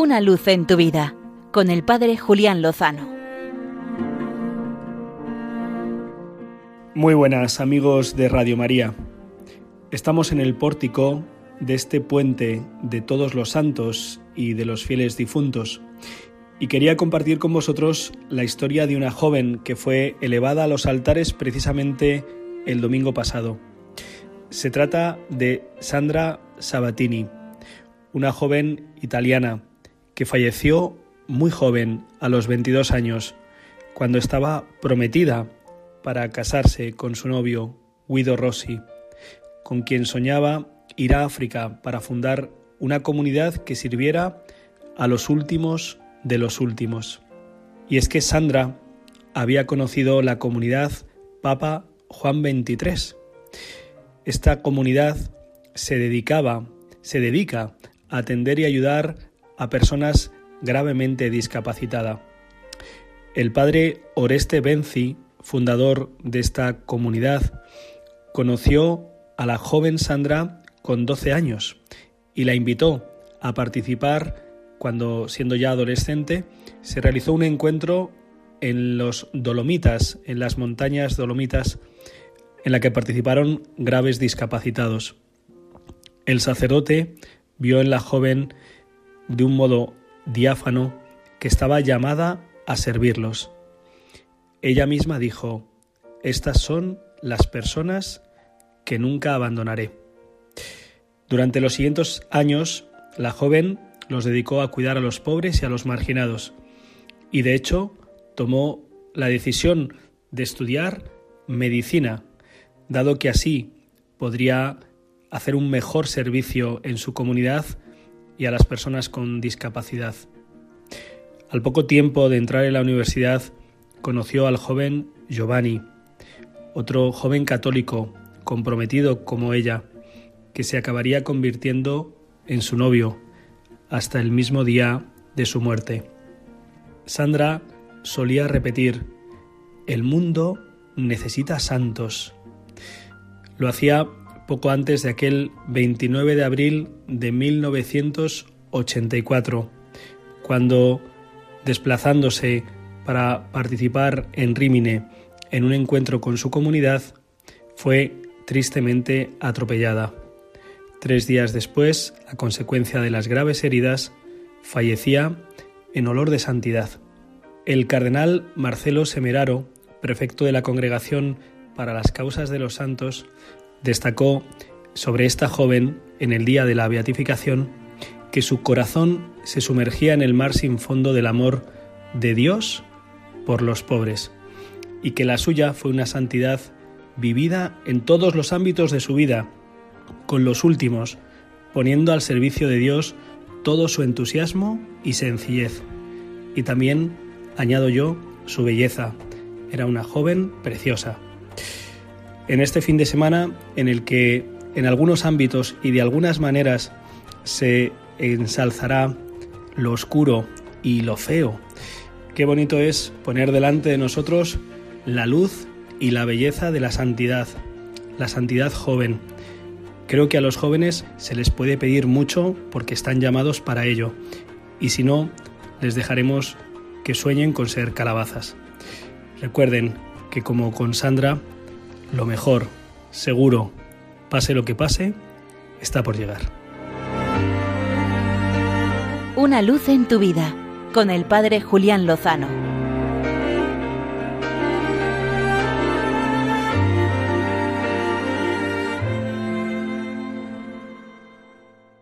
Una luz en tu vida con el Padre Julián Lozano. Muy buenas amigos de Radio María. Estamos en el pórtico de este puente de todos los santos y de los fieles difuntos y quería compartir con vosotros la historia de una joven que fue elevada a los altares precisamente el domingo pasado. Se trata de Sandra Sabatini, una joven italiana que falleció muy joven, a los 22 años, cuando estaba prometida para casarse con su novio, Guido Rossi, con quien soñaba ir a África para fundar una comunidad que sirviera a los últimos de los últimos. Y es que Sandra había conocido la comunidad Papa Juan XXIII. Esta comunidad se dedicaba, se dedica a atender y ayudar a personas gravemente discapacitadas. El padre Oreste Benzi, fundador de esta comunidad, conoció a la joven Sandra con 12 años y la invitó a participar cuando, siendo ya adolescente, se realizó un encuentro en los Dolomitas, en las montañas Dolomitas, en la que participaron graves discapacitados. El sacerdote vio en la joven de un modo diáfano que estaba llamada a servirlos. Ella misma dijo, estas son las personas que nunca abandonaré. Durante los siguientes años, la joven los dedicó a cuidar a los pobres y a los marginados, y de hecho tomó la decisión de estudiar medicina, dado que así podría hacer un mejor servicio en su comunidad y a las personas con discapacidad. Al poco tiempo de entrar en la universidad, conoció al joven Giovanni, otro joven católico comprometido como ella, que se acabaría convirtiendo en su novio hasta el mismo día de su muerte. Sandra solía repetir, el mundo necesita santos. Lo hacía poco antes de aquel 29 de abril de 1984, cuando, desplazándose para participar en Rímine en un encuentro con su comunidad, fue tristemente atropellada. Tres días después, a consecuencia de las graves heridas, fallecía en olor de santidad. El cardenal Marcelo Semeraro, prefecto de la Congregación para las Causas de los Santos, destacó sobre esta joven en el día de la beatificación que su corazón se sumergía en el mar sin fondo del amor de Dios por los pobres y que la suya fue una santidad vivida en todos los ámbitos de su vida con los últimos, poniendo al servicio de Dios todo su entusiasmo y sencillez. Y también, añado yo, su belleza. Era una joven preciosa. En este fin de semana, en el que en algunos ámbitos y de algunas maneras se ensalzará lo oscuro y lo feo, qué bonito es poner delante de nosotros la luz y la belleza de la santidad, la santidad joven, Creo que a los jóvenes se les puede pedir mucho porque están llamados para ello, y si no, les dejaremos que sueñen con ser calabazas. Recuerden que como con Sandra, lo mejor, seguro, pase lo que pase, está por llegar. Una luz en tu vida, con el Padre Julián Lozano.